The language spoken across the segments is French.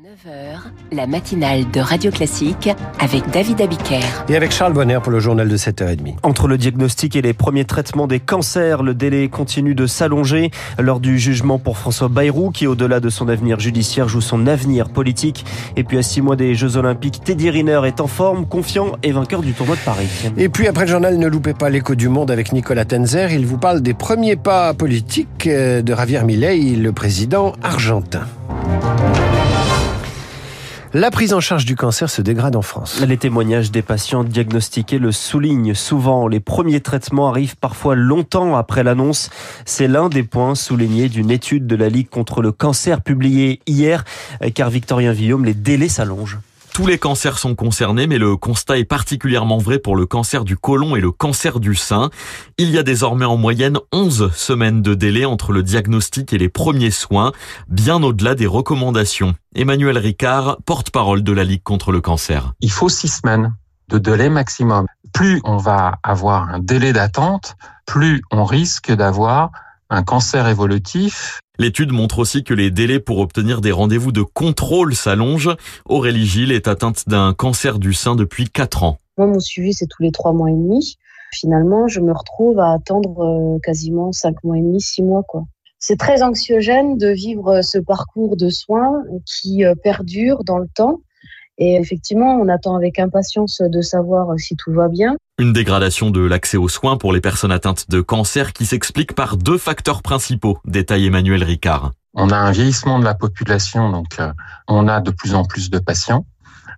9h, la matinale de Radio Classique avec David Abiker. Et avec Charles Bonner pour le journal de 7h30. Entre le diagnostic et les premiers traitements des cancers, le délai continue de s'allonger. Lors du jugement pour François Bayrou, qui au-delà de son avenir judiciaire joue son avenir politique. Et puis à six mois des Jeux Olympiques, Teddy Riner est en forme, confiant et vainqueur du tournoi de Paris. Et puis après le journal, ne loupez pas l'écho du monde avec Nicolas Tenzer. Il vous parle des premiers pas politiques euh, de Javier Milei, le président argentin. La prise en charge du cancer se dégrade en France. Les témoignages des patients diagnostiqués le soulignent souvent. Les premiers traitements arrivent parfois longtemps après l'annonce. C'est l'un des points soulignés d'une étude de la Ligue contre le cancer publiée hier, car Victorien Villaume, les délais s'allongent. Tous les cancers sont concernés, mais le constat est particulièrement vrai pour le cancer du côlon et le cancer du sein. Il y a désormais en moyenne 11 semaines de délai entre le diagnostic et les premiers soins, bien au-delà des recommandations. Emmanuel Ricard, porte-parole de la Ligue contre le cancer. Il faut six semaines de délai maximum. Plus on va avoir un délai d'attente, plus on risque d'avoir un cancer évolutif L'étude montre aussi que les délais pour obtenir des rendez-vous de contrôle s'allongent. Aurélie Gilles est atteinte d'un cancer du sein depuis 4 ans. Moi, mon suivi, c'est tous les 3 mois et demi. Finalement, je me retrouve à attendre euh, quasiment 5 mois et demi, 6 mois. quoi. C'est très anxiogène de vivre ce parcours de soins qui euh, perdure dans le temps. Et effectivement, on attend avec impatience de savoir si tout va bien. Une dégradation de l'accès aux soins pour les personnes atteintes de cancer qui s'explique par deux facteurs principaux, détaille Emmanuel Ricard. On a un vieillissement de la population, donc euh, on a de plus en plus de patients.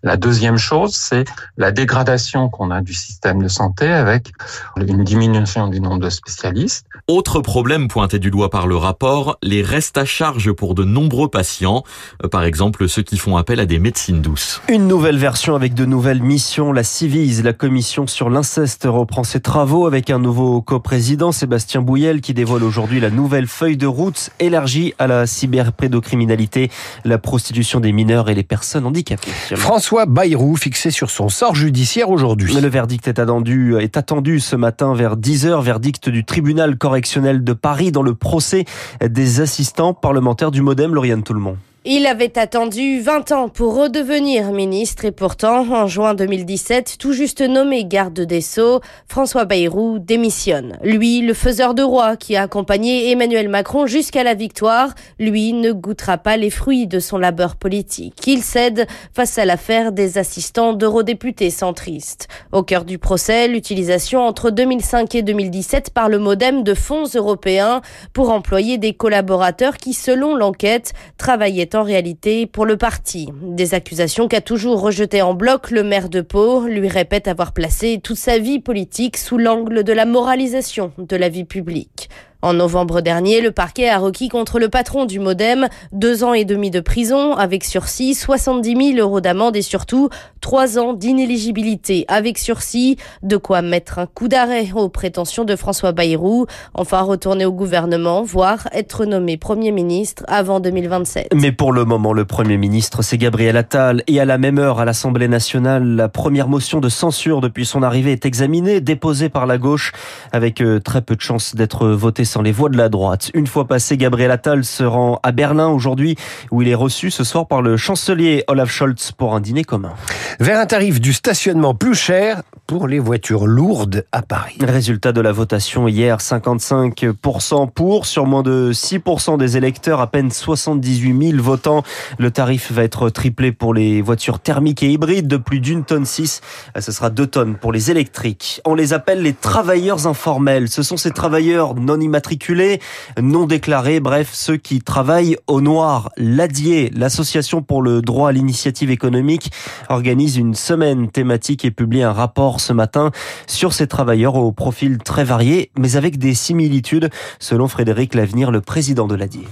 La deuxième chose, c'est la dégradation qu'on a du système de santé avec une diminution du nombre de spécialistes. Autre problème pointé du doigt par le rapport, les restes à charge pour de nombreux patients, euh, par exemple ceux qui font appel à des médecines douces. Une nouvelle version avec de nouvelles missions. La Civise, la commission sur l'inceste, reprend ses travaux avec un nouveau coprésident, Sébastien Bouillel, qui dévoile aujourd'hui la nouvelle feuille de route élargie à la cyberpédocriminalité, la prostitution des mineurs et les personnes handicapées. François Bayrou fixé sur son sort judiciaire aujourd'hui. Le verdict est attendu, est attendu ce matin vers 10h, verdict du tribunal correctionnel de Paris dans le procès des assistants parlementaires du Modem, Lauriane Toulmont. Il avait attendu 20 ans pour redevenir ministre et pourtant, en juin 2017, tout juste nommé garde des Sceaux, François Bayrou démissionne. Lui, le faiseur de roi qui a accompagné Emmanuel Macron jusqu'à la victoire, lui ne goûtera pas les fruits de son labeur politique. Il cède face à l'affaire des assistants d'eurodéputés centristes. Au cœur du procès, l'utilisation entre 2005 et 2017 par le modem de fonds européens pour employer des collaborateurs qui, selon l'enquête, travaillaient en réalité pour le parti. Des accusations qu'a toujours rejetées en bloc le maire de Pau, lui répète avoir placé toute sa vie politique sous l'angle de la moralisation de la vie publique. En novembre dernier, le parquet a requis contre le patron du Modem deux ans et demi de prison avec sursis, 70 000 euros d'amende et surtout trois ans d'inéligibilité avec sursis, de quoi mettre un coup d'arrêt aux prétentions de François Bayrou, enfin retourner au gouvernement, voire être nommé Premier ministre avant 2027. Mais pour le moment, le Premier ministre, c'est Gabriel Attal. Et à la même heure, à l'Assemblée nationale, la première motion de censure depuis son arrivée est examinée, déposée par la gauche, avec euh, très peu de chances d'être votée les voix de la droite. Une fois passé, Gabriel Attal se rend à Berlin aujourd'hui, où il est reçu ce soir par le chancelier Olaf Scholz pour un dîner commun. Vers un tarif du stationnement plus cher pour les voitures lourdes à Paris. Résultat de la votation hier, 55% pour, sur moins de 6% des électeurs, à peine 78 000 votants. Le tarif va être triplé pour les voitures thermiques et hybrides de plus d'une tonne 6. Ce sera deux tonnes pour les électriques. On les appelle les travailleurs informels. Ce sont ces travailleurs non immatriculés, non déclarés, bref, ceux qui travaillent au noir. L'ADIE, l'association pour le droit à l'initiative économique, organise une semaine thématique et publie un rapport ce matin sur ces travailleurs au profil très varié, mais avec des similitudes, selon Frédéric Lavenir, le président de l'ADIE.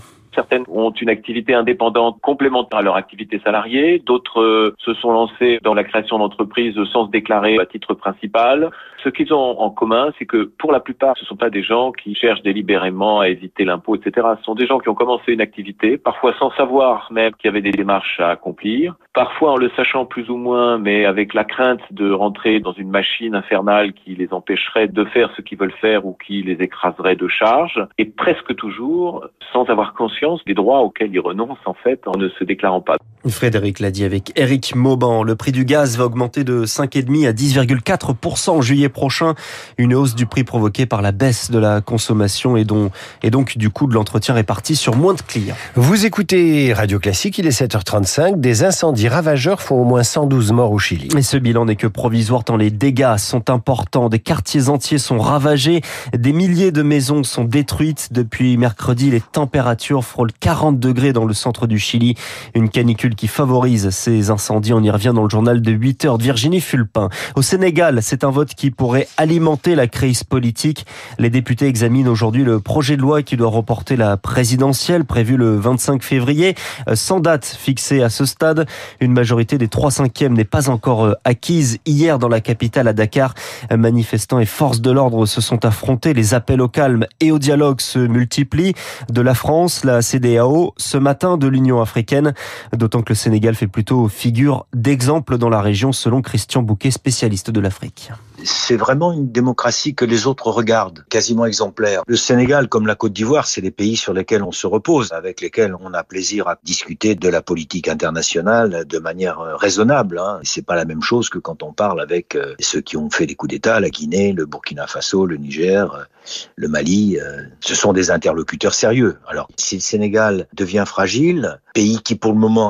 Ont une activité indépendante complémentaire à leur activité salariée. D'autres euh, se sont lancées dans la création d'entreprises sans se déclarer à titre principal. Ce qu'ils ont en commun, c'est que pour la plupart, ce ne sont pas des gens qui cherchent délibérément à éviter l'impôt, etc. Ce sont des gens qui ont commencé une activité, parfois sans savoir même qu'il y avait des démarches à accomplir. parfois en le sachant plus ou moins, mais avec la crainte de rentrer dans une machine infernale qui les empêcherait de faire ce qu'ils veulent faire ou qui les écraserait de charge, et presque toujours sans avoir conscience des droits auxquels ils renoncent en fait en ne se déclarant pas. Frédéric l'a dit avec Eric Mauban. Le prix du gaz va augmenter de 5,5 à 10,4% en juillet prochain. Une hausse du prix provoquée par la baisse de la consommation et, dont, et donc du coût de l'entretien réparti sur moins de clients. Vous écoutez Radio Classique, il est 7h35. Des incendies ravageurs font au moins 112 morts au Chili. Et ce bilan n'est que provisoire tant les dégâts sont importants. Des quartiers entiers sont ravagés. Des milliers de maisons sont détruites. Depuis mercredi, les températures frôlent 40 degrés dans le centre du Chili. Une canicule qui favorise ces incendies. On y revient dans le journal de 8 heures de Virginie Fulpin. Au Sénégal, c'est un vote qui pourrait alimenter la crise politique. Les députés examinent aujourd'hui le projet de loi qui doit reporter la présidentielle prévue le 25 février. Euh, sans date fixée à ce stade, une majorité des 3 cinquièmes n'est pas encore euh, acquise. Hier, dans la capitale à Dakar, manifestants et forces de l'ordre se sont affrontés. Les appels au calme et au dialogue se multiplient. De la France, la CDAO, ce matin de l'Union africaine. D'autant que le Sénégal fait plutôt figure d'exemple dans la région, selon Christian Bouquet, spécialiste de l'Afrique c'est vraiment une démocratie que les autres regardent, quasiment exemplaire. Le Sénégal, comme la Côte d'Ivoire, c'est les pays sur lesquels on se repose, avec lesquels on a plaisir à discuter de la politique internationale de manière euh, raisonnable. Hein. C'est pas la même chose que quand on parle avec euh, ceux qui ont fait des coups d'État, la Guinée, le Burkina Faso, le Niger, euh, le Mali. Ce sont des interlocuteurs sérieux. Alors, si le Sénégal devient fragile, pays qui pour le moment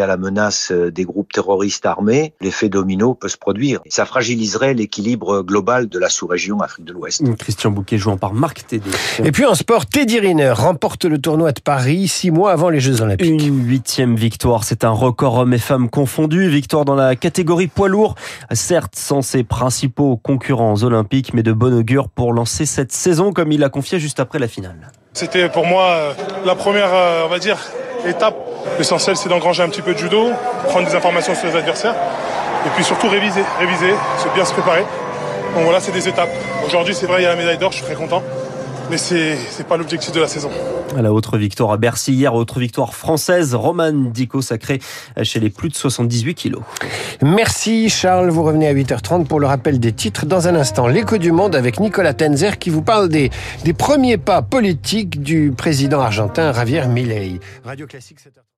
à la menace des groupes terroristes armés, l'effet domino peut se produire. Ça fragiliserait l'équilibre l'équilibre global de la sous-région Afrique de l'Ouest. Christian Bouquet jouant par Marc Tédé. Et puis en sport, Teddy Riner remporte le tournoi de Paris six mois avant les Jeux Olympiques. Une huitième victoire, c'est un record hommes et femmes confondus. Victoire dans la catégorie poids lourd, certes sans ses principaux concurrents olympiques, mais de bon augure pour lancer cette saison comme il l'a confié juste après la finale. C'était pour moi euh, la première, euh, on va dire, étape. L'essentiel, c'est d'engranger un petit peu de judo, prendre des informations sur les adversaires et puis surtout réviser, réviser, se bien se préparer. Donc voilà, c'est des étapes. Aujourd'hui, c'est vrai, il y a la médaille d'or, je suis très content. Mais c'est n'est pas l'objectif de la saison. À la autre victoire à Bercy hier, autre victoire française, Roman Dico sacré chez les plus de 78 kilos. Merci Charles, vous revenez à 8h30 pour le rappel des titres. Dans un instant, l'écho du monde avec Nicolas Tenzer qui vous parle des, des premiers pas politiques du président argentin Javier Milei. Radio Classique 7h30.